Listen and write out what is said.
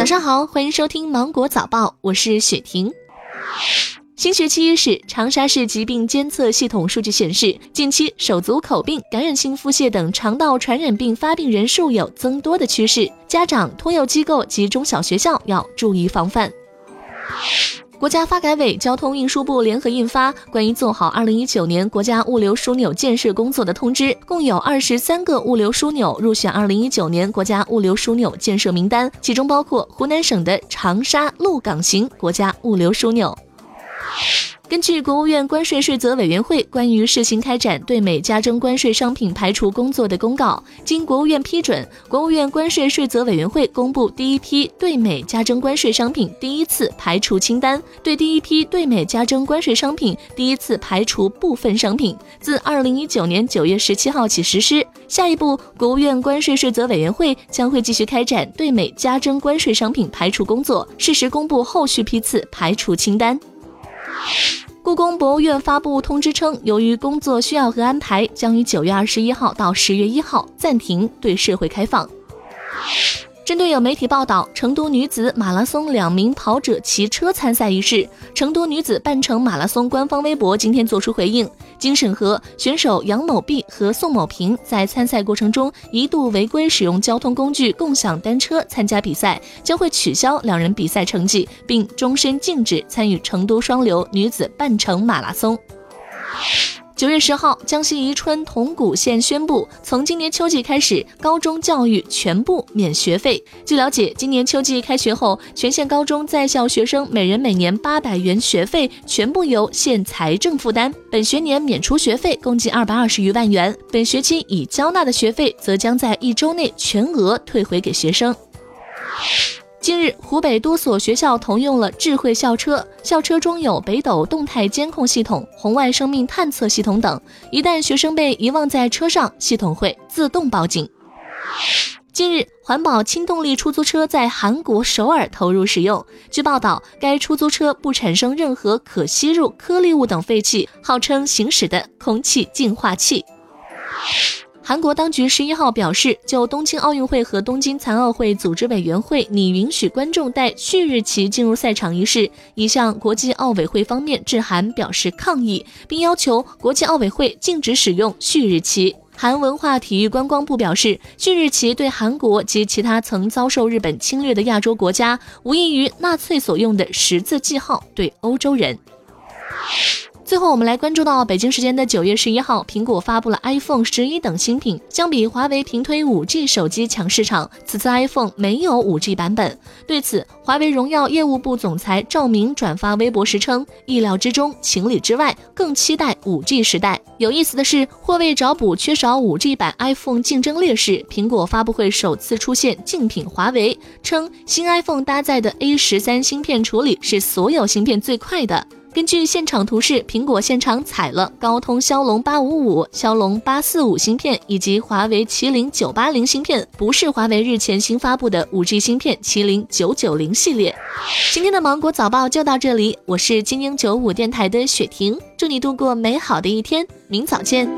早上好，欢迎收听芒果早报，我是雪婷。新学期伊始，长沙市疾病监测系统数据显示，近期手足口病、感染性腹泻等肠道传染病发病人数有增多的趋势，家长、托幼机构及中小学校要注意防范。国家发改委、交通运输部联合印发《关于做好二零一九年国家物流枢纽建设工作的通知》，共有二十三个物流枢纽入选二零一九年国家物流枢纽建设名单，其中包括湖南省的长沙鹿港型国家物流枢纽。根据国务院关税税则委员会关于试行开展对美加征关税商品排除工作的公告，经国务院批准，国务院关税税则委员会公布第一批对美加征关税商品第一次排除清单，对第一批对美加征关税商品第一次排除部分商品，自二零一九年九月十七号起实施。下一步，国务院关税税则委员会将会继续开展对美加征关税商品排除工作，适时公布后续批次排除清单。故宫博物院发布通知称，由于工作需要和安排，将于九月二十一号到十月一号暂停对社会开放。针对有媒体报道成都女子马拉松两名跑者骑车参赛一事，成都女子半程马拉松官方微博今天作出回应。经审核，选手杨某碧和宋某平在参赛过程中一度违规使用交通工具共享单车参加比赛，将会取消两人比赛成绩，并终身禁止参与成都双流女子半程马拉松。九月十号，江西宜春铜鼓县宣布，从今年秋季开始，高中教育全部免学费。据了解，今年秋季开学后，全县高中在校学生每人每年八百元学费全部由县财政负担。本学年免除学费共计二百二十余万元，本学期已交纳的学费则将在一周内全额退回给学生。近日，湖北多所学校同用了智慧校车，校车中有北斗动态监控系统、红外生命探测系统等。一旦学生被遗忘在车上，系统会自动报警。近日，环保轻动力出租车在韩国首尔投入使用。据报道，该出租车不产生任何可吸入颗粒物等废气，号称行驶的空气净化器。韩国当局十一号表示，就东京奥运会和东京残奥会组织委员会拟允许观众带旭日旗进入赛场一事，已向国际奥委会方面致函表示抗议，并要求国际奥委会禁止使用旭日旗。韩文化体育观光部表示，旭日旗对韩国及其他曾遭受日本侵略的亚洲国家，无异于纳粹所用的十字记号对欧洲人。最后，我们来关注到北京时间的九月十一号，苹果发布了 iPhone 十一等新品。相比华为平推五 G 手机抢市场，此次 iPhone 没有五 G 版本。对此，华为荣耀业务部总裁赵明转发微博时称：“意料之中，情理之外，更期待五 G 时代。”有意思的是，或为找补缺少五 G 版 iPhone 竞争劣势，苹果发布会首次出现竞品华为，称新 iPhone 搭载的 A 十三芯片处理是所有芯片最快的。根据现场图示，苹果现场采了高通骁龙八五五、骁龙八四五芯片以及华为麒麟九八零芯片，不是华为日前新发布的五 G 芯片麒麟九九零系列。今天的芒果早报就到这里，我是精英九五电台的雪婷，祝你度过美好的一天，明早见。